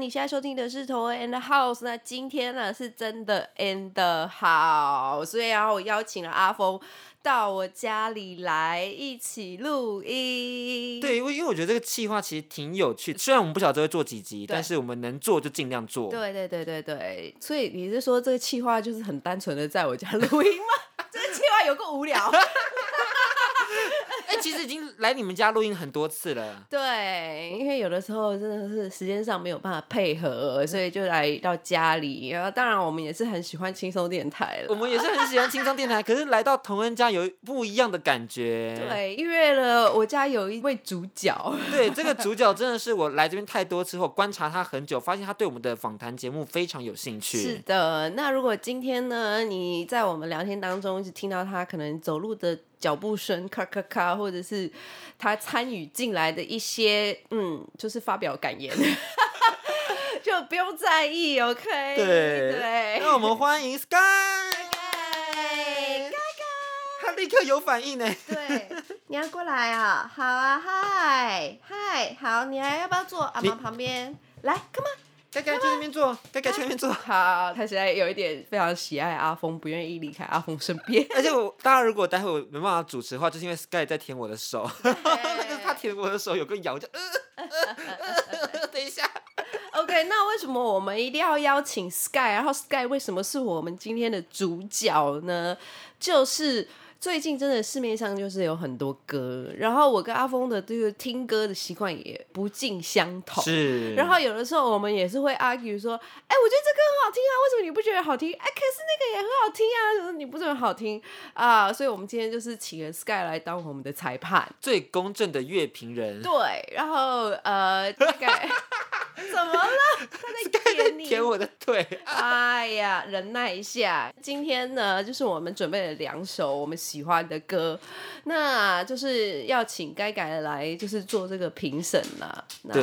你现在收听的是 the House。那今天呢是真的 and the House，所以然后我邀请了阿峰到我家里来一起录音。对，因为因为我觉得这个企划其实挺有趣的，虽然我们不晓得会做几集，但是我们能做就尽量做。对对对对对，所以你是说这个企划就是很单纯的在我家录音吗？这个企划有够无聊。哎、其实已经来你们家录音很多次了。对，因为有的时候真的是时间上没有办法配合，所以就来到家里。然后当然我们也是很喜欢轻松电台了。我们也是很喜欢轻松电台，可是来到同恩家有不一样的感觉。对，因为呢，我家有一位主角，对，这个主角真的是我来这边太多次后观察他很久，发现他对我们的访谈节目非常有兴趣。是的。那如果今天呢，你在我们聊天当中一直听到他可能走路的脚步声，咔咔咔，或者是他参与进来的一些，嗯，就是发表感言，就不用在意，OK？对对。那我们欢迎 Sky，耶他立刻有反应呢。对，你要过来啊？好啊，嗨嗨，好，你还要不要坐阿你妈旁边？来，come on。该该去那边坐，该该去那边坐。好，他现在有一点非常喜爱阿峰，不愿意离开阿峰身边。而且我，大家如果待会我没办法主持的话，就是因为 Sky 在舔我的手，那个 他舔我的手有个咬，我就呃呃呃呃，等一下。OK，那为什么我们一定要邀请 Sky？然后 Sky 为什么是我们今天的主角呢？就是最近真的市面上就是有很多歌，然后我跟阿峰的这个听歌的习惯也不尽相同。是然后有的时候我们也是会 argue 说，哎，我觉得这歌很好听啊，为什么你不觉得好听？哎，可是那个也很好听啊，怎么你不觉得好听啊？所以我们今天就是请了 Sky 来当我们的裁判。最公正的乐评人，对，然后呃，大概 怎么了？他在舔你。舔我的腿。哎呀，忍耐一下。今天呢，就是我们准备了两首我们喜欢的歌，那就是要请该改来，就是做这个评审啦。那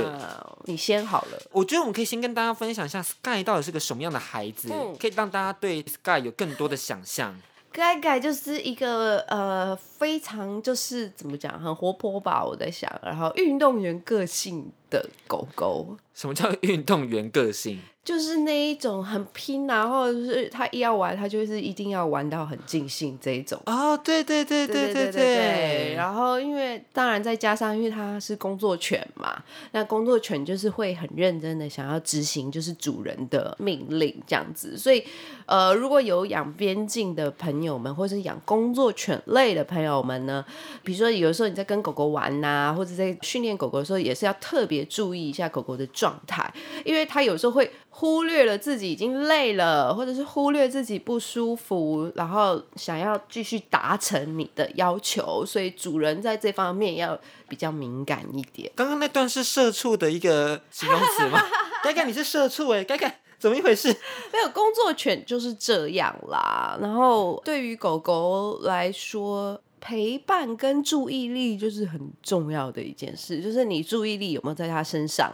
你先好了。我觉得我们可以先跟大家分享一下 Sky 到底是个什么样的孩子，嗯可以让大家对 Sky 有更多的想象。盖盖就是一个呃非常就是怎么讲，很活泼吧，我在想，然后运动员个性的狗狗。什么叫运动员个性？就是那一种很拼啊，或者是他一要玩，他就是一定要玩到很尽兴这一种。哦，对对对对对对对。然后，因为当然再加上，因为他是工作犬嘛，那工作犬就是会很认真的想要执行就是主人的命令这样子。所以，呃，如果有养边境的朋友们，或是养工作犬类的朋友们呢，比如说有的时候你在跟狗狗玩呐、或者在训练狗狗的时候，也是要特别注意一下狗狗的状态，因为它有时候会忽略了自己已经累了，或者是忽略自己不舒服，然后想要继续达成你的要求，所以主人在这方面要比较敏感一点。刚刚那段是社畜的一个形容词吗？该该你是社畜哎，该该怎么一回事？没有工作犬就是这样啦。然后对于狗狗来说，陪伴跟注意力就是很重要的一件事，就是你注意力有没有在它身上，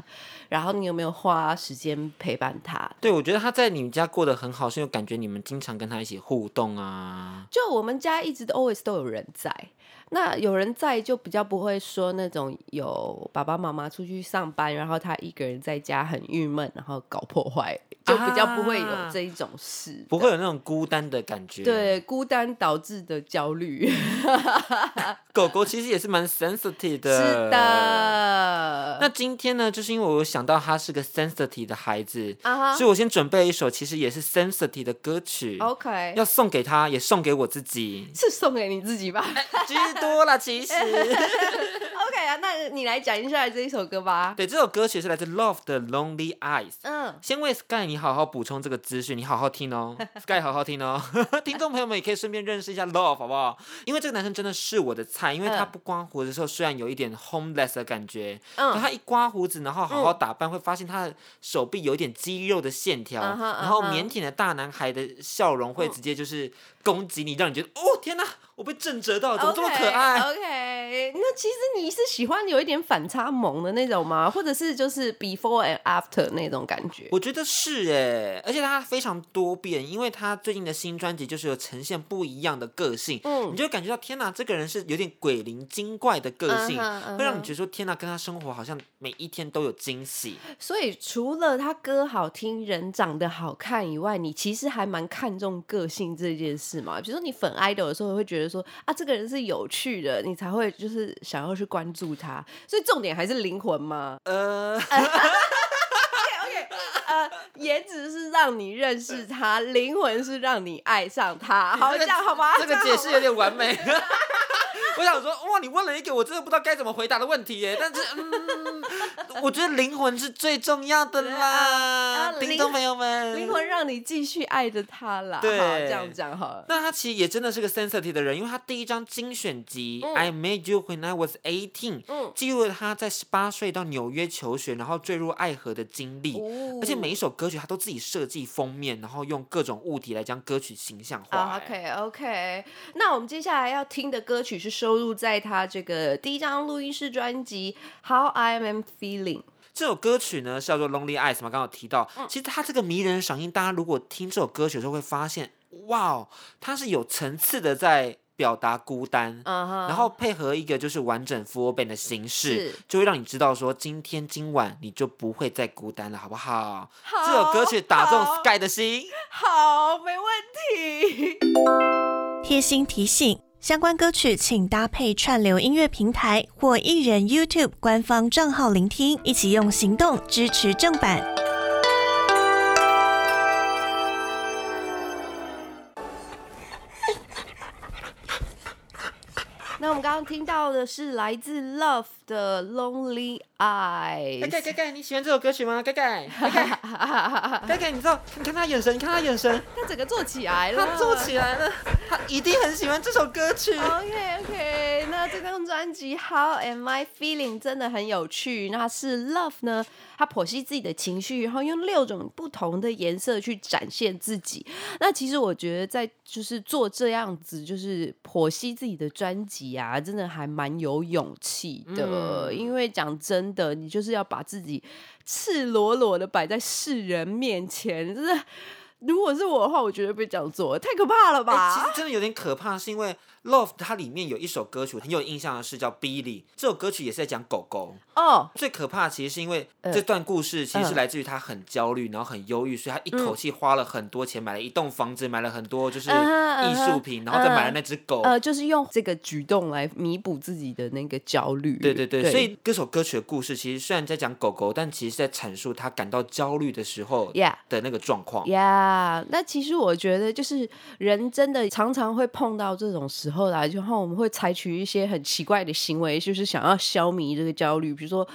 然后你有没有花时间陪伴他。对，我觉得他在你们家过得很好，是因为感觉你们经常跟他一起互动啊。就我们家一直都 always 都有人在，那有人在就比较不会说那种有爸爸妈妈出去上班，然后他一个人在家很郁闷，然后搞破坏，就比较不会有这一种事，不会有那种孤单的感觉。，对孤单导致的焦虑。狗狗其实也是蛮 sensitive 的。是。的，那今天呢，就是因为我有想到他是个 sensitive 的孩子，所以我先准备了一首其实也是 sensitive 的歌曲，OK，要送给他，也送给我自己。是送给你自己吧居多了，其实。OK 啊，那你来讲一下这一首歌吧。对，这首歌曲是来自 Love 的 Lonely Eyes。嗯，先为 Sky 你好好补充这个资讯，你好好听哦，Sky 好好听哦，听众朋友们也可以顺便认识一下 Love 好不好？因为这个男生真的是我的菜，因为他嗯不刮胡子的时候虽然有一点 homeless 的感觉，嗯可他一刮胡子，然后好好打扮，会发现他的手臂有一点肌肉的线条，嗯然后腼腆的大男孩的笑容会直接就是攻击你，让你觉得哦天哪，我被震慑到，怎么这么可爱？OK，, 那其实你是喜欢有一点反差萌的那种吗？或者是就是 before and after 那种感觉？我觉得是哎，而且他非常多变，因为他最近的新专辑就是有呈现不一样的个性，嗯你就感觉到天哪，这个人是有点鬼灵精怪的个性，会让你觉得说天哪，跟他生活好像每一天都有惊喜。所以除了他歌好听、人长得好看以外，你其实还蛮看重个性这件事嘛。比如说你粉 idol 的时候，会觉得说啊，这个人是有趣的，你才会就是想要去关注他。所以重点还是灵魂嘛。呃，呃，颜值是让你认识他，灵魂是让你爱上他。好，这样好吗？这个解释有点完美。我想说，哇，你问了一个我真的不知道该怎么回答的问题耶。但是，嗯，我觉得灵魂是最重要的啦，啊听众朋友们。灵魂让你继续爱着他啦。对好这样讲好了。那他其实也真的是个 sensitive 的人，因为他第一张精选集《I Made You When I Was Eighteen》嗯记录了他在十八岁到纽约求学，然后坠入爱河的经历。哦而且每一首歌曲他都自己设计封面，然后用各种物体来将歌曲形象化。，OK OK，那我们接下来要听的歌曲是收录在他这个第一张录音室专辑《How I Am Feeling》。这首歌曲呢是叫做《Lonely Eyes》嘛，刚刚有提到。嗯其实他这个迷人的嗓音，大家如果听这首歌曲的时候会发现，哇哦，他是有层次的在表达孤单。然后配合一个就是完整 full band 的形式，就会让你知道说，今天今晚你就不会再孤单了，好不好？好这首歌曲打中好 Sky 的心。好，没问题。贴心提醒：相关歌曲请搭配串流音乐平台或艺人 YouTube 官方账号聆听，一起用行动支持正版。那我们刚刚听到的是来自 Love 的《Lonely Eyes》。盖盖盖，你喜欢这首歌曲吗？盖盖 盖盖盖盖，你知道？你看他眼神，你看他眼神，他整个做起来了，他做起来了，他一定很喜欢这首歌曲。OK OK，那这张专辑《How Am I Feeling》真的很有趣。那是 Love 呢，他剖析自己的情绪，然后用六种不同的颜色去展现自己。那其实我觉得，在就是做这样子，就是剖析自己的专辑啊，真的还蛮有勇气的。嗯因为讲真的，你就是要把自己赤裸裸的摆在世人面前，真是。如果是我的话，我绝对不会这样做，太可怕了哎、吧？其实真的有点可怕，是因为 Love 它里面有一首歌曲很有印象的是叫 Billy，这首歌曲也是在讲狗狗。哦，最可怕其实是因为呃这段故事其实是嗯来自于他很焦虑，然后很忧郁，所以他一口气花了很多钱买了一栋房子，买了很多就是艺术品，然后再买了那只狗。呃，就是用这个举动来弥补自己的那个焦虑。对对对，所以这首歌曲的故事其实虽然在讲狗狗，但其实是在阐述他感到焦虑的时候 Yeah 的那个状况。呀那其实我觉得，就是人真的常常会碰到这种时候啦，然后我们会采取一些很奇怪的行为，就是想要消弭这个焦虑，比如说。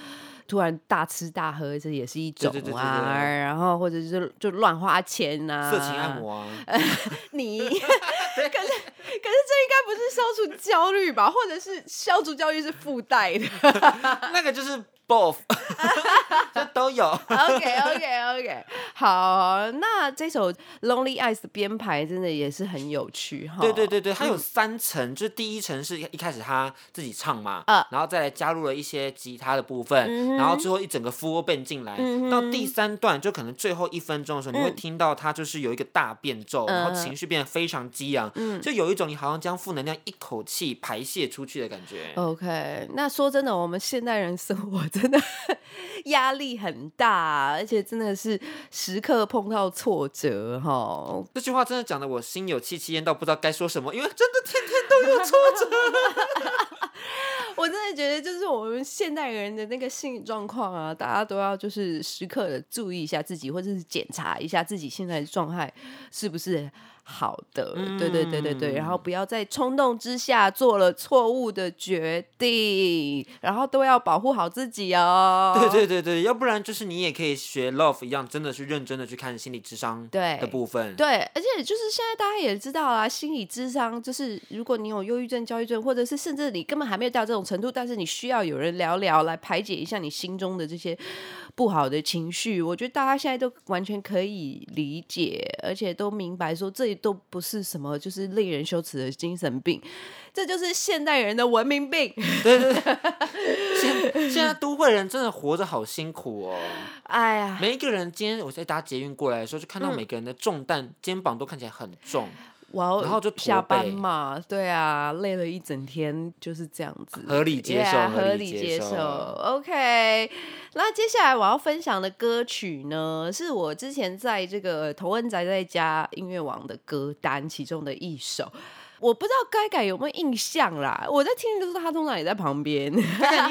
突然大吃大喝，这也是一种啊，对对对对对然后或者是就乱花钱呐、色情按摩啊，你 可是可是这应该不是消除焦虑吧？或者是消除焦虑是附带的。那个就是 both，就都有。OK OK OK，好，那这首《Lonely Eyes》的编排真的也是很有趣哈。对对对对，它有嗯。三层，就是第一层是一开始他自己唱嘛，啊然后再来加入了一些吉他的部分，嗯然后最后一整个 full band 进来，嗯到第三段就可能最后一分钟的时候，你会嗯。听到他就是有一个大变奏，然后嗯。情绪变得非常激昂，嗯。就有一种你好像将负能量一口气排泄出去的感觉。OK，那说真的，我们现代人生活真的 压力很大，而且真的是时刻碰到挫折哈。这句话真的讲的我心有戚戚焉到不知道该说什么，因为真的天天都有挫折。我真的觉得，就是我们现代人的那个心理状况啊，大家都要就是时刻的注意一下自己，或者是检查一下自己现在的状态是不是好的。对对对对对，然后嗯不要在冲动之下做了错误的决定，然后都要保护好自己哦。对对对对，要不然就是你也可以学 Love 一样，真的去认真的去看心理智商对的部分。对，而且就是现在大家也知道啦，心理智商就是如果你有忧郁症、焦虑症，或者是甚至你根本还没有到这种程度，但是你需要有人聊聊来排解一下你心中的这些不好的情绪，我觉得大家现在都完全可以理解，而且都明白说这都不是什么就是令人羞耻的精神病，这就是现代人的文明病。现现在都会人真的活着好辛苦哦。哎呀，每一个人今天我在搭捷运过来的时候，就看到嗯每个人的重担，肩膀都看起来很重。我要然后就下班嘛，对啊，累了一整天就是这样子，合理接受 Yeah，合合理理接受。OK，那接下来我要分享的歌曲呢，是我之前在这个头文宅在家音乐网的歌单其中的一首。我不知道该改有没有印象啦，我在听的时候，他通常也在旁边。你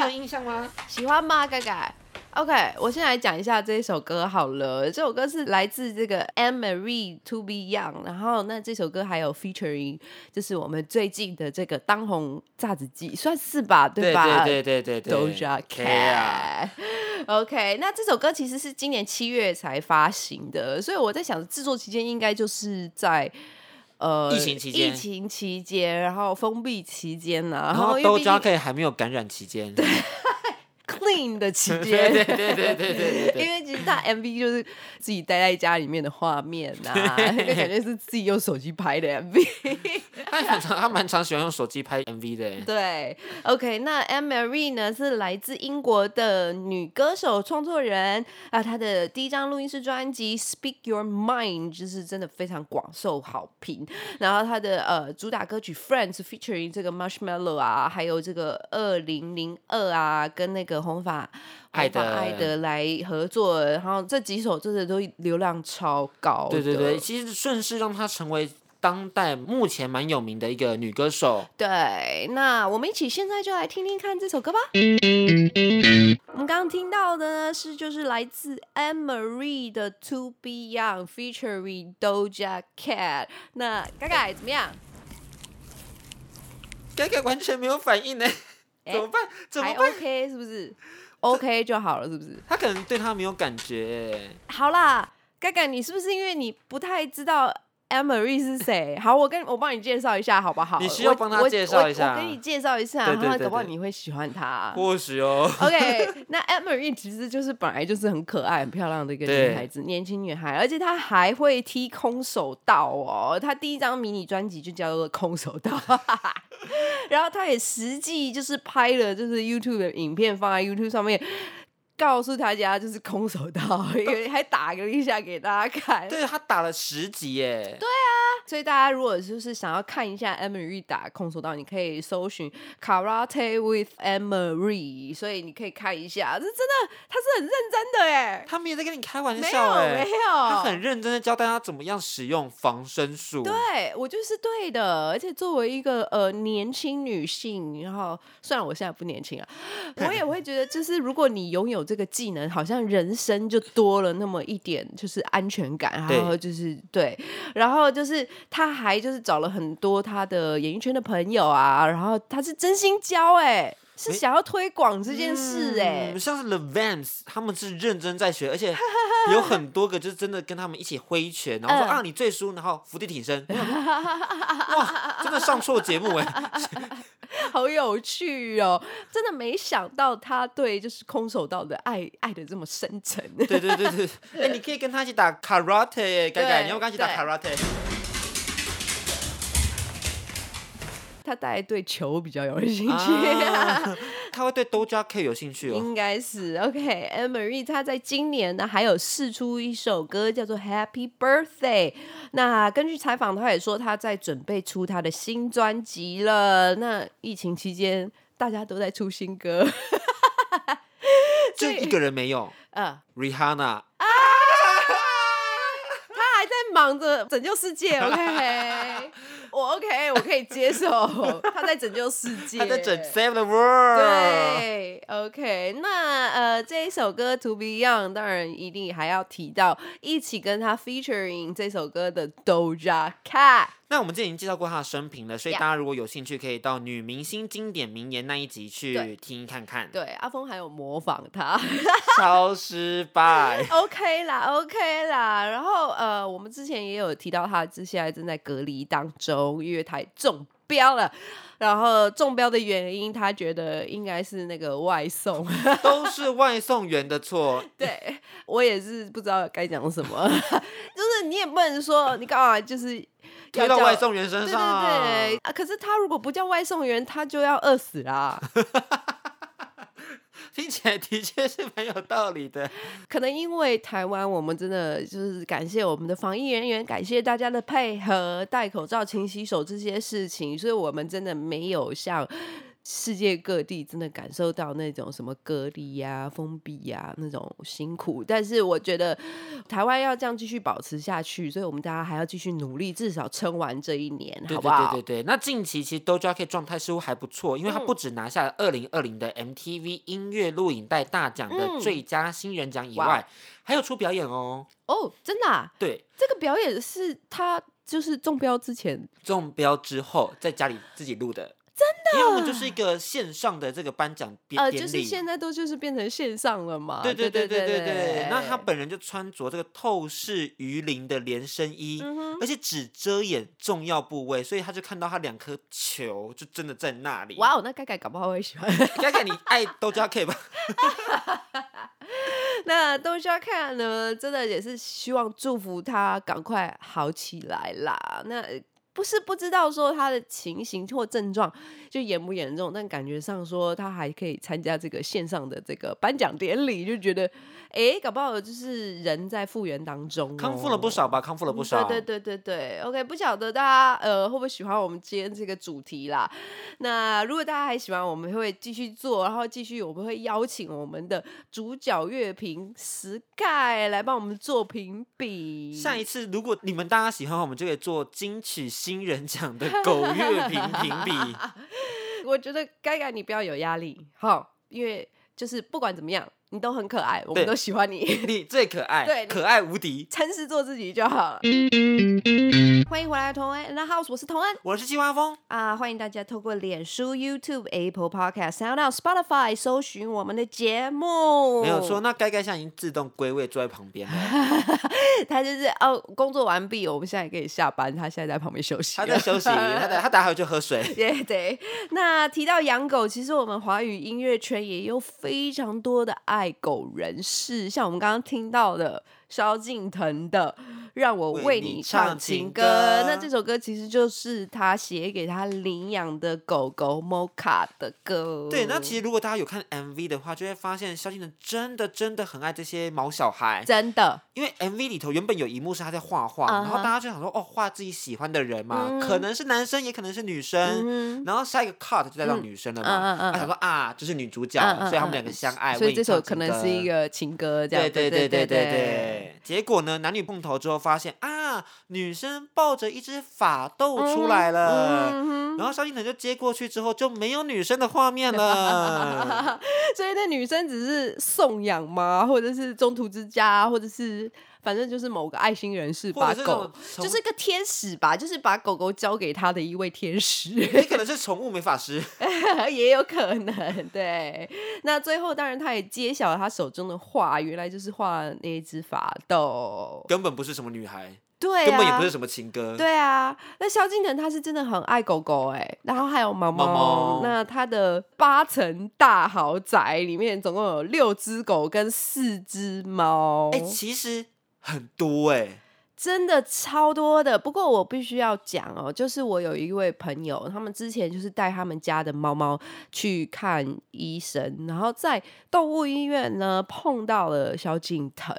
有印象吗？喜欢吗？盖盖？OK，我先来讲一下这一首歌好了。这首歌是来自这个 Anne Marie To Be Young，然后那这首歌还有 featuring，就是我们最近的这个当红炸子鸡，算是吧，对吧？对对对对对 Doja Cat。OK，那这首歌其实是今年七月才发行的，所以我在想制作期间应该就是在。呃，疫情期间疫情期间，然后封闭期间呢、然然后 Doja 还没有感染期间。Clean 的期间，对对对对对。因为其实他 MV 就是自己待在家里面的画面啊，那个感觉是自己用手机拍的 MV。他很常，他蛮常喜欢用手机拍 MV 的欸。对，OK，那 Marie 呢是来自英国的女歌手、创作人啊，她的第一张录音室专辑《Speak Your Mind》就是真的非常广受好评。然后她的呃主打歌曲《Friends》featuring 这个 Marshmallow 啊，还有这个二零零二啊，跟那个红发爱的爱的来合作，然后这几首真的都流量超高。对对对，。其实顺势让她成为当代目前蛮有名的一个女歌手。对，那我们一起现在就来听听看这首歌吧。我们刚刚听到的呢是就是来自 Anne Marie 的《To Be Young》featuring Doja Cat。那盖盖怎么样？盖盖完全没有反应呢，哎怎么办？怎么还办？OK 是不是？OK 就好了，是不是？他可能对他没有感觉。好啦，盖盖，你是不是因为你不太知道 Marie 是谁？好，我跟我帮你介绍一下，好不好？你需要帮他介绍一下我给你介绍一下，对对然后搞不好你会喜欢他。或许哦。OK，那 Marie 其实就是本来就是很可爱、很漂亮的一个女孩子，年轻女孩，而且她还会踢空手道哦。她第一张迷你专辑就叫做《空手道》，然后她也实际就是拍了就是 YouTube 的影片放在 YouTube 上面。告诉大家就是空手道，因为还打了一下给大家看。对他打了十集耶。对，所以大家如果就是想要看一下 Marie 打空手道，你可以搜寻 Karate with Marie，所以你可以看一下，这真的他是很认真的哎，他没有在跟你开玩没有笑哎没，有，他很认真的教大家怎么样使用防身术。对我就是对的，而且作为一个呃年轻女性，然后虽然我现在不年轻啊，我也会觉得，就是如果你拥有这个技能，好像人生就多了那么一点就是安全感，然后就是对，然后就是他还就是找了很多他的演艺圈的朋友啊，然后他是真心教哎、是想要推广这件事哎、嗯，像是 The Vans，他们是认真在学，而且有很多个就是真的跟他们一起挥拳，然后说、嗯啊你最输，然后伏地挺身。哇，真的上错节目哎！好有趣哦！真的没想到他对就是空手道的爱爱的这么深沉。对对对对，哎、你可以跟他一起打 karate 耶，改改，你要不要跟他一起打对 karate？他大概对球比较有兴趣。啊 他会对 Doja Cat 有兴趣哦。应该是 OK。Marie 她在今年呢还有试出一首歌叫做《Happy Birthday》。那根据采访，他也说他在准备出他的新专辑了。那疫情期间大家都在出新歌，就一个人没有呃，，Rihanna。她还在忙着拯救世界。OK，我 OK，我可以接受他在拯救世界，他在拯 Save the World。对 OK，那呃这一首歌《To Be Young》当然一定还要提到一起跟他 featuring 这首歌的 Doja Cat。那我们之前已经介绍过她的生平了，所以大家如果有兴趣，可以到女明星经典名言那一集去对听看看。对，阿峰还有模仿他。超失败。OK 啦，OK 啦。然后呃，我们之前也有提到他，现在正在隔离当中，因为他中标了。然后中标的原因，他觉得应该是那个外送。都是外送员的错。对我也是不知道该讲什么，就是你也不能说你干嘛就是推到外送员身对对上啊，对啊！可是他如果不叫外送员，他就要饿死啦。听起来的确是蛮有道理的。可能因为台湾，我们真的就是感谢我们的防疫人员，感谢大家的配合，戴口罩、勤洗手这些事情，所以我们真的没有像。世界各地真的感受到那种什么隔离呀、封闭呀那种辛苦，但是我觉得台湾要这样继续保持下去，所以我们大家还要继续努力，至少撑完这一年，好不好？对对对，那近期其实 Doja Cat 状态似乎还不错，因为他嗯。不止拿下了二零二零的 MTV 音乐录影带大奖的嗯。最佳新人奖以哇外，还有出表演哦。哦，真的、啊，对，这个表演是他就是中标之前中标之后在家里自己录的，要么就是一个线上的这个颁奖典礼，呃，就是现在都就是变成线上了嘛。对对对对对对。那他本人就穿着这个透视鱼鳞的连身衣，而且只遮掩重要部位，所以他就看到他两颗球就真的在那里。哇哦，那盖盖搞不好会喜欢。盖盖，你爱 都加 K 吧。那都加看呢，真的也是希望祝福他赶快好起来啦。那。不是不知道说他的情形或症状就严不严重，但感觉上说他还可以参加这个线上的这个颁奖典礼，就觉得哎，诶搞不好就是人在复原当中、康复了不。少吧？康复了不嗯少。对对对对对，OK，不晓得大家呃会不会喜欢我们今天这个主题啦？那如果大家还喜欢，我们会继续做，然后继续我们会邀请我们的主角乐评 Sky 来帮我们做评比。下一次如果你们大家喜欢的话，我们就可以做金曲新人奖的狗月评评比。我觉得该该你不要有压力，好，因为就是不管怎么样，你都很可爱，我们都喜欢你。你最可爱，对可爱无敌。诚实做自己就好了。欢迎回来，同恩，那 House，我是同恩。我是青蛙峰，啊，欢迎大家透过脸书、YouTube、Apple Podcast、Sound On、Spotify 搜寻我们的节目。没有错。，那该该现在已经自动归位坐在旁边了，他就是哦，工作完毕，我们现在也可以下班，他现在在旁边休息。他在休息，他在他打会就喝水。对对，那提到养狗，其实我们华语音乐圈也有非常多的爱爱狗人士，像我们刚刚听到的萧敬腾的《让我为你唱唱情歌》，歌那这首歌其实就是他写给他领养的狗狗 Mocha 的歌。对，那其实如果大家有看 MV 的话，就会发现萧敬腾真的真的很爱这些毛小孩，真的。因为 MV 里头原本有一幕是他在画画然后大家就想说，哦，画自己喜欢的人嘛，嗯。可能是男生，也可能是女生。嗯然后下一个 cut 就带到女生了嘛，他想说啊，就是女主角，所以他们两个相爱，所以这首可能是一歌个情歌，这样对对对对对对对。结果呢，男女碰头之后发现啊，女生抱着一只法斗出来了，然后萧敬腾就接过去之后就没有女生的画面了。所以那女生只是送养吗？或者是中途之家，或者是反正就是某个爱心人士或把狗就是个天使吧，就是把狗狗交给他的一位天使，也可能是宠物美法师，也有可能。对，那最后当然他也揭晓了他手中的画，原来就是画那一只法斗。根本不是什么女孩，对、啊，根本也不是什么情歌。对啊，那萧敬腾他是真的很爱狗狗哎、然后还有猫猫。猫猫那他的八层大豪宅里面总共有六只狗跟四只猫，哎、其实很多哎、真的超多的。不过我必须要讲哦，就是我有一位朋友，他们之前就是带他们家的猫猫去看医生，然后在动物医院呢碰到了萧敬腾。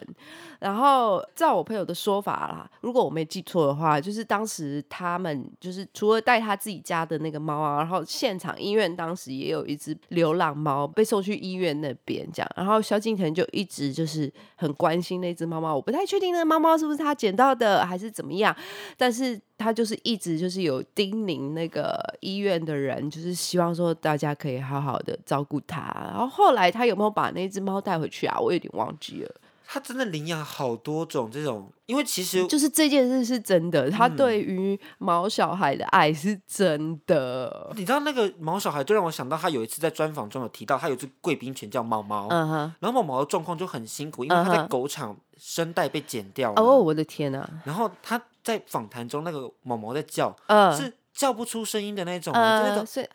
然后照我朋友的说法啦，如果我没记错的话，就是当时他们就是除了带他自己家的那个猫啊，然后现场医院当时也有一只流浪猫被送去医院那边这样，然后萧敬腾就一直就是很关心那只猫猫，我不太确定那个猫猫是不是他捡到到的，还是怎么样？但是他就是一直就是有叮咛那个医院的人，就是希望说大家可以好好的照顾他。然后后来他有没有把那只猫带回去啊？我有点忘记了。他真的领养好多种这种，因为其实就是这件事是真的，他嗯对于毛小孩的爱是真的。你知道那个毛小孩，就让我想到他有一次在专访中有提到，他有只贵宾犬叫猫猫，然后猫猫的状况就很辛苦，因为他在狗场声带被剪掉了，哦，我的天哪、然后他在访谈中那个毛毛在叫，嗯，是叫不出声音的那种，就那呃，种所以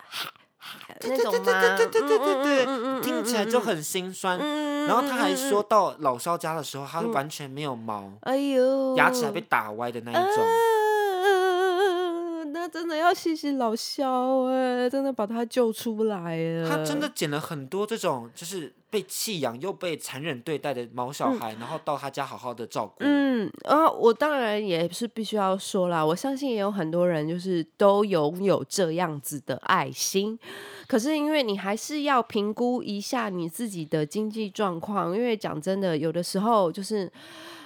那种吗？对对对对对嗯听起来就很心酸。嗯然后他还说到老肖家的时候，他完全没有毛，哎呦，牙齿还被打歪的那一种。呃那真的要谢谢老肖哎，真的把他救出来了。他真的剪了很多这种就是被弃养又被残忍对待的毛小孩，然后到他家好好的照顾。嗯，啊，我当然也是必须要说啦，我相信也有很多人就是都拥有这样子的爱心，可是因为你还是要评估一下你自己的经济状况，因为讲真的，有的时候就是。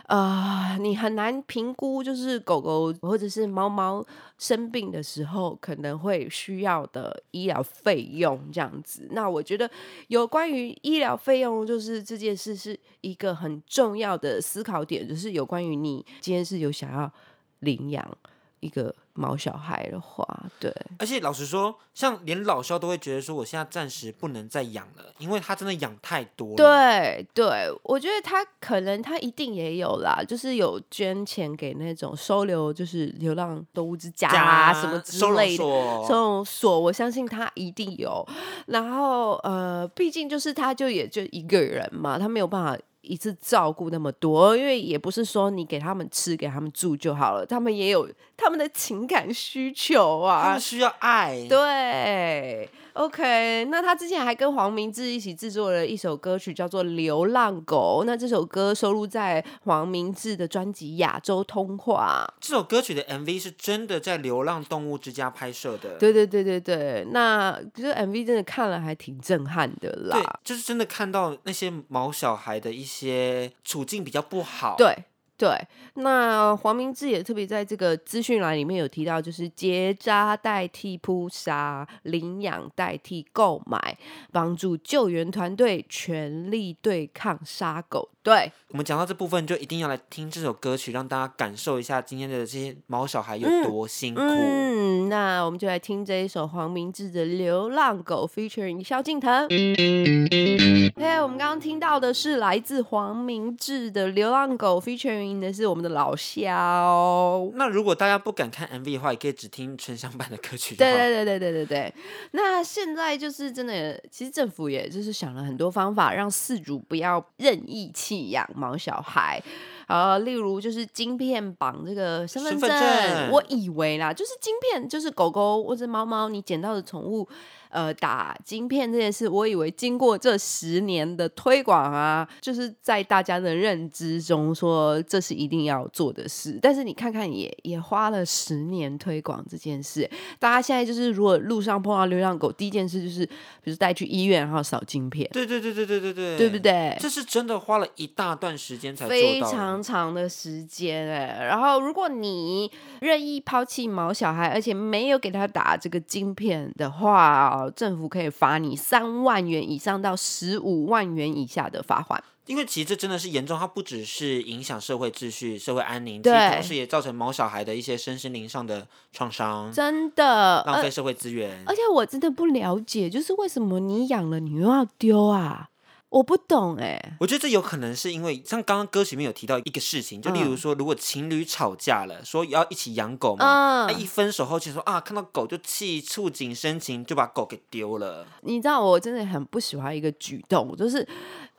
啊、你很难评估，就是狗狗或者是猫猫生病的时候可能会需要的医疗费用这样子。那我觉得有关于医疗费用，就是这件事是一个很重要的思考点，就是有关于你今天是有想要领养一个毛小孩的话，对，而且老实说，像连老肖都会觉得说，我现在暂时不能再养了，因为他真的养太多了。对对，我觉得他可能他一定也有啦，就是有捐钱给那种收留，就是流浪动物之家啊什么之收容类的。所收容所，我相信他一定有。然后呃，毕竟就是他就也就一个人嘛，他没有办法一次照顾那么多，因为也不是说你给他们吃、给他们住就好了，他们也有他们的情感需求啊他啊们。需要爱。对，OK，那他之前还跟黄明志一起制作了一首歌曲，叫做《流浪狗》。那这首歌收录在黄明志的专辑《亚洲通话》。这首歌曲的 MV 是真的在流浪动物之家拍摄的。对对对对对，那这 MV 真的看了还挺震撼的对啦。，就是真的看到那些毛小孩的一些处境比较不好。，对对，那黄明志也特别在这个资讯栏里面有提到，就是结扎代替扑杀，领养代替购买，帮助救援团队全力对抗杀狗。对，我们讲到这部分，就一定要来听这首歌曲，让大家感受一下今天的这些毛小孩有嗯多辛苦。嗯，那我们就来听这一首黄明志的《流浪狗》featuring 萧敬腾。嘿，我们刚刚听到的是来自黄明志的《流浪狗》featuring 的是我们的老肖。那如果大家不敢看 MV 的话，也可以只听纯享版的歌曲。对对对对对对对。那现在就是真的，其实政府也就是想了很多方法，让饲主不要任意弃养毛小孩。呃，例如就是晶片绑这个身份证，身份证我以为啦，就是晶片，就是狗狗或者猫猫你捡到的宠物，呃，打晶片这件事，我以为经过这十年的推广啊，就是在大家的认知中说这是一定要做的事。但是你看看也也花了十年推广这件事，大家现在就是如果路上碰到流浪狗，第一件事就是比如带去医院，然后扫晶片，对对对对对对对，对不？对？这是真的花了一大段时间才做非。常长的时间哎、然后如果你任意抛弃毛小孩，而且没有给他打这个晶片的话，政府可以罚你三万元以上到十五万元以下的罚款。因为其实这真的是严重，它不只是影响社会秩序、社会安宁，其实对同时也造成毛小孩的一些身心灵上的创伤，真的，呃浪费社会资源。而且我真的不了解，就是为什么你养了你又要丢啊？我不懂哎、我觉得这有可能是因为像刚刚歌曲里面有提到一个事情，就例如嗯。说，如果情侣吵架了，说要一起养狗嘛，嗯。那、一分手后就说啊，看到狗就气，触景生情，就把狗给丢了。你知道我真的很不喜欢一个举动，就是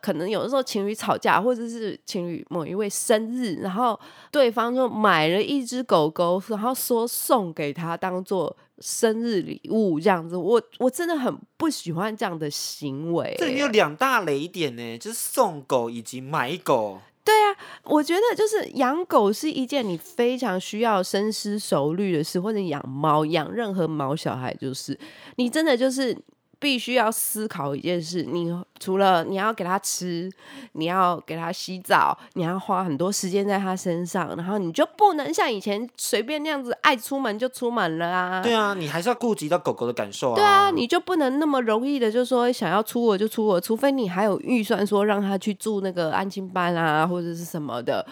可能有的时候情侣吵架，或者是情侣某一位生日，然后对方就买了一只狗狗，然后说送给他当做生日礼物这样子，我我真的很不喜欢这样的行为。这里有两大雷点呢，就是送狗以及买狗。对啊我觉得就是养狗是一件你非常需要深思熟虑的事，或者养猫、养任何毛小孩，就是你真的就是必须要思考一件事：你除了你要给它吃，你要给它洗澡，你要花很多时间在它身上，然后你就不能像以前随便那样子爱出门就出门了啊。对啊，你还是要顾及到狗狗的感受啊。对啊，你就不能那么容易的就说想要出国就出国，除非你还有预算说让他去住那个安亲班啊或者是什么的，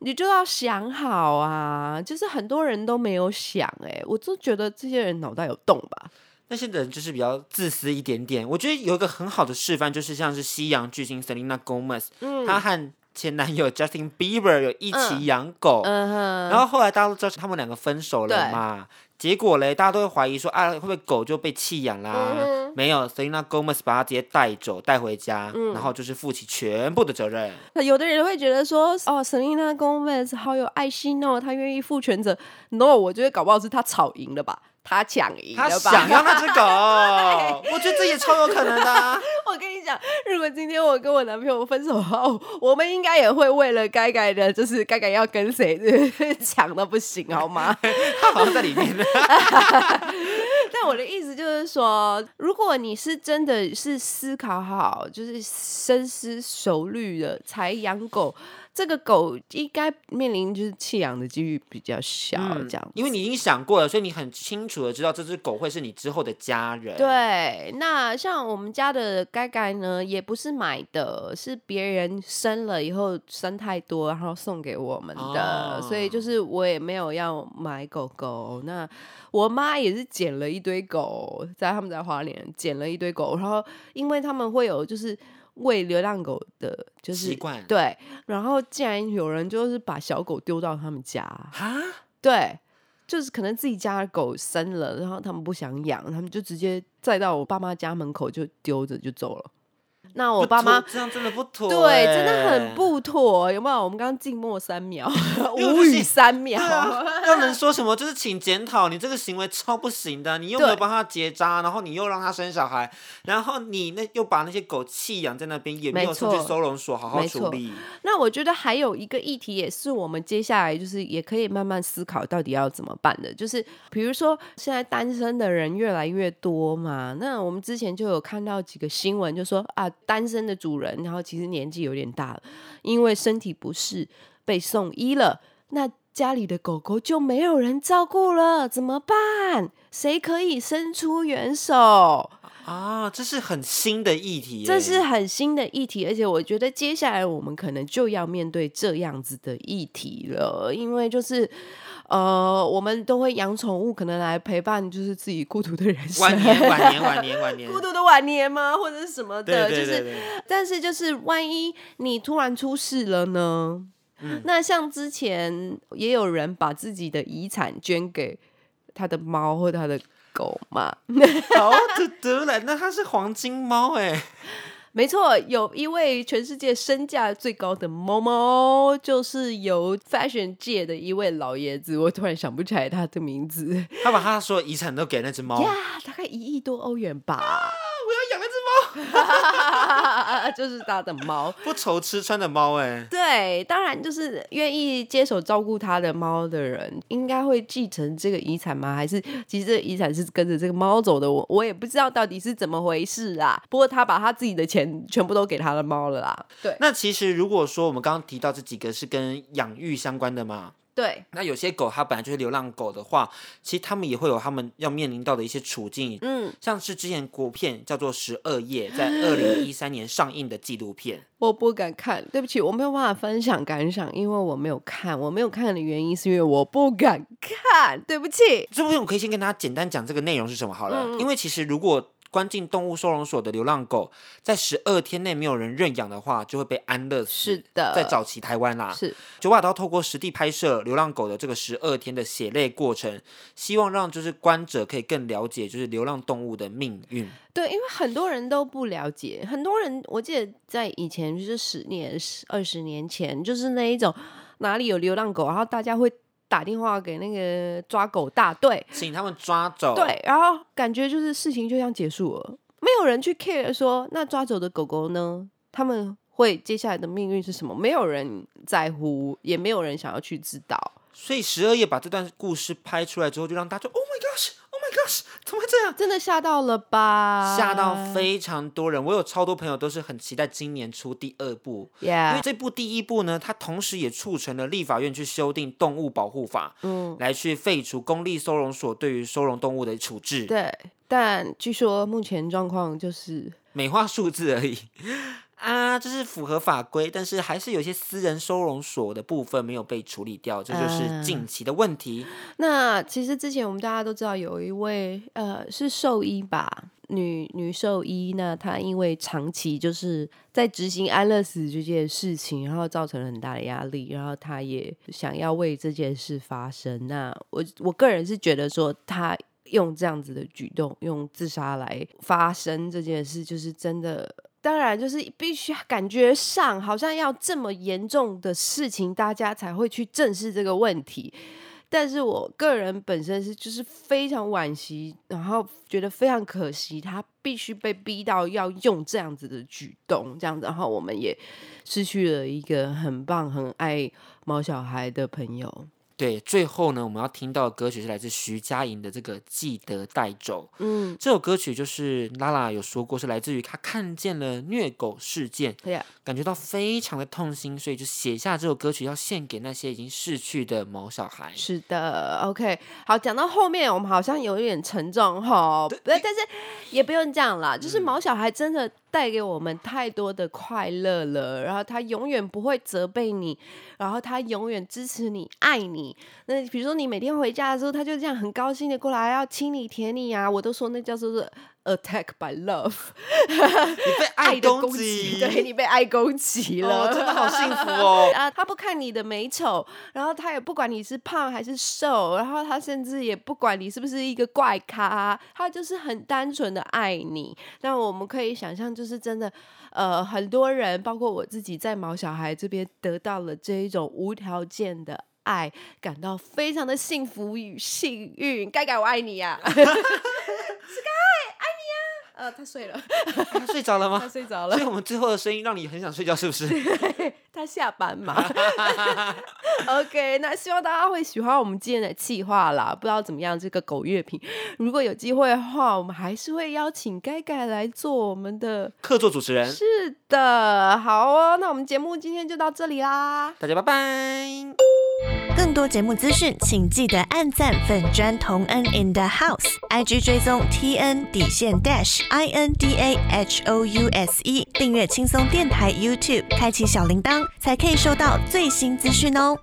你就要想好啊。就是很多人都没有想、哎，我就觉得这些人脑袋有洞吧。那些人就是比较自私一点点。我觉得有一个很好的示范，就是像是西洋巨星 Selena Gomez，、她和前男友 Justin Bieber 有一起养狗，嗯哼，然后后来大家都知道他们两个分手了嘛。结果嘞，大家都会怀疑说啊，会不会狗就被弃养啦？嗯没有，Selena Gomez 把它直接带走带回家，嗯然后就是负起全部的责任。有的人会觉得说，哦，Selena Gomez 好有爱心哦，她愿意负全责。No，我觉得搞不好是她吵赢了吧，他抢赢他了吧。想要那只狗，我觉得这也超有可能的、啊。我跟你讲，如果今天我跟我男朋友分手后，我们应该也会为了该该的，就是该该要跟谁抢的不行，好吗？他好像在里面呢。但我的意思就是说，如果你是真的是思考好，就是深思熟虑的才养狗，这个狗应该面临就是弃养的几率比较小，嗯这样。因为你已经想过了，所以你很清楚的知道这只狗会是你之后的家人。，对，那像我们家的盖盖呢，也不是买的，是别人生了以后生太多，然后送给我们的，所以就是我也没有要买狗狗。那我妈也是捡了一堆狗，在他们在花莲捡了一堆狗，然后因为他们会有就是喂流浪狗的，就是习惯对，然后竟然有人就是把小狗丢到他们家，哈，对，就是可能自己家的狗生了，然后他们不想养，他们就直接载到我爸妈家门口就丢着就走了。那我爸妈这样真的不妥、对，真的欸很。不妥，有没有？我们刚刚静默三秒，无语三秒。要能说什么？就是请检讨，你这个行为超不行的。你又没有帮他结扎，然后你又让他生小孩，然后你那又把那些狗弃养在那边，也没没有送去收容所好好处理。那我觉得还有一个议题，也是我们接下来就是也可以慢慢思考到底要怎么办的，就是比如说现在单身的人越来越多嘛，那我们之前就有看到几个新闻，就说啊，单身的主人，然后其实年纪有点大了，因为身体不适被送医了，那家里的狗狗就没有人照顾了，怎么办？谁可以伸出援手？啊，这是很新的议题，这是很新的议题，而且我觉得接下来我们可能就要面对这样子的议题了，因为就是呃，我们都会养宠物，可能来陪伴就是自己孤独的人生，晚年，晚年，晚年，晚年。孤独的晚年吗，或者是什么的，对对对就是，但是就是万一你突然出事了呢？嗯。那像之前也有人把自己的遗产捐给他的猫或他的狗嘛，好的得了，那它是黄金猫哎，没错，有一位全世界身价最高的猫猫，就是由 fashion 界的一位老爷子，我突然想不起来他的名字。他把他所有遗产都给那只猫。呀，大概一亿多欧元吧，就是他的猫。猫，不愁吃穿的猫哎。对，当然就是愿意接手照顾他的猫的人，应该会继承这个遗产吗？还是其实这个遗产是跟着这个猫走的？我我也不知道到底是怎么回事啊。不过他把他自己的钱全部都给他的猫了啦。对那其实如果说我们刚刚提到这几个是跟养育相关的嘛，对，那有些狗它本来就是流浪狗的话，其实它们也会有它们要面临到的一些处境，嗯，像是之前国片叫做《十二夜》，在二零一三年上映的纪录片。我不敢看，对不起，我没有办法分享感想，因为我没有看。我没有看的原因是因为我不敢看，对不起。这部分我可以先跟大家简单讲这个内容是什么好了，嗯因为其实如果关进动物收容所的流浪狗，在十二天内没有人认养的话，就会被安乐死。是的，在早期台湾啦，是九把刀透过实地拍摄流浪狗的这个十二天的血泪过程，希望让就是观者可以更了解就是流浪动物的命运。对，因为很多人都不了解，很多人我记得在以前就是十年、十二十年前，就是那一种哪里有流浪狗，然后大家会打电话给那个抓狗大队，请他们抓走。对，然后感觉就是事情就这样结束了，没有人去 care 说那抓走的狗狗呢，他们会接下来的命运是什么？没有人在乎，也没有人想要去知道。所以十二夜把这段故事拍出来之后，就让大家就 Oh my gosh，Oh my gosh，怎么会这样？真的吓到了吧？吓到非常多人，我有超多朋友都是很期待今年出第二部，因为这部第一部呢，它同时也促成了立法院去修订动物保护法，嗯，来去废除公立收容所对于收容动物的处置，对，但据说目前状况就是美化数字而已。啊，这是符合法规，但是还是有一些私人收容所的部分没有被处理掉，这就是嗯近期的问题。那其实之前我们大家都知道，有一位呃是兽医吧，女女兽医，那她因为长期就是在执行安乐死这件事情，然后造成了很大的压力，然后她也想要为这件事发声。那我我个人是觉得说，她用这样子的举动，用自杀来发生这件事，就是真的。当然，就是必须感觉上好像要这么严重的事情，大家才会去正视这个问题。但是我个人本身是就是非常惋惜，然后觉得非常可惜，他必须被逼到要用这样子的举动，这样子，然后我们也失去了一个很棒、很爱毛小孩的朋友。对，最后呢，我们要听到的歌曲是来自徐佳莹的这个《记得带走》。嗯，这首歌曲就是拉拉有说过，是来自于她看见了虐狗事件，对呀，感觉到非常的痛心，所以就写下这首歌曲，要献给那些已经逝去的毛小孩。是的，OK，好，讲到后面我们好像有一点沉重哈，不，但是也不用这样啦，就是毛小孩真的带给我们太多的快乐了，然后他永远不会责备你，然后他永远支持你、爱你。那比如说你每天回家的时候，他就这样很高兴的过来要亲你、舔你啊，我都说那叫做是 attack by love，你被爱的攻击，对你被爱攻击了，哦，真的好幸福哦。啊，他不看你的美丑，然后他也不管你是胖还是瘦，然后他甚至也不管你是不是一个怪咖，他就是很单纯的爱你。那我们可以想象，就是真的，呃，很多人，包括我自己，在毛小孩这边得到了这一种无条件的。爱感到非常的幸福与幸运，盖盖我爱你呀、啊，是盖爱你呀、呃，他睡了，他睡着了吗 他？睡着了所以，我们最后的声音让你很想睡觉，是不是？他下班嘛。OK，那希望大家会喜欢我们今天的企划啦。不知道怎么样，这个狗月评，如果有机会的话，我们还是会邀请盖盖来做我们的。客座主持人，是的，好哦，那我们节目今天就到这里啦。大家拜拜。更多节目资讯，请记得按赞粉砖同恩 in the house，IG 追踪 T N 底线 dash I N D A H O U S E，订阅轻松电台 YouTube，开启小铃铛，才可以收到最新资讯哦。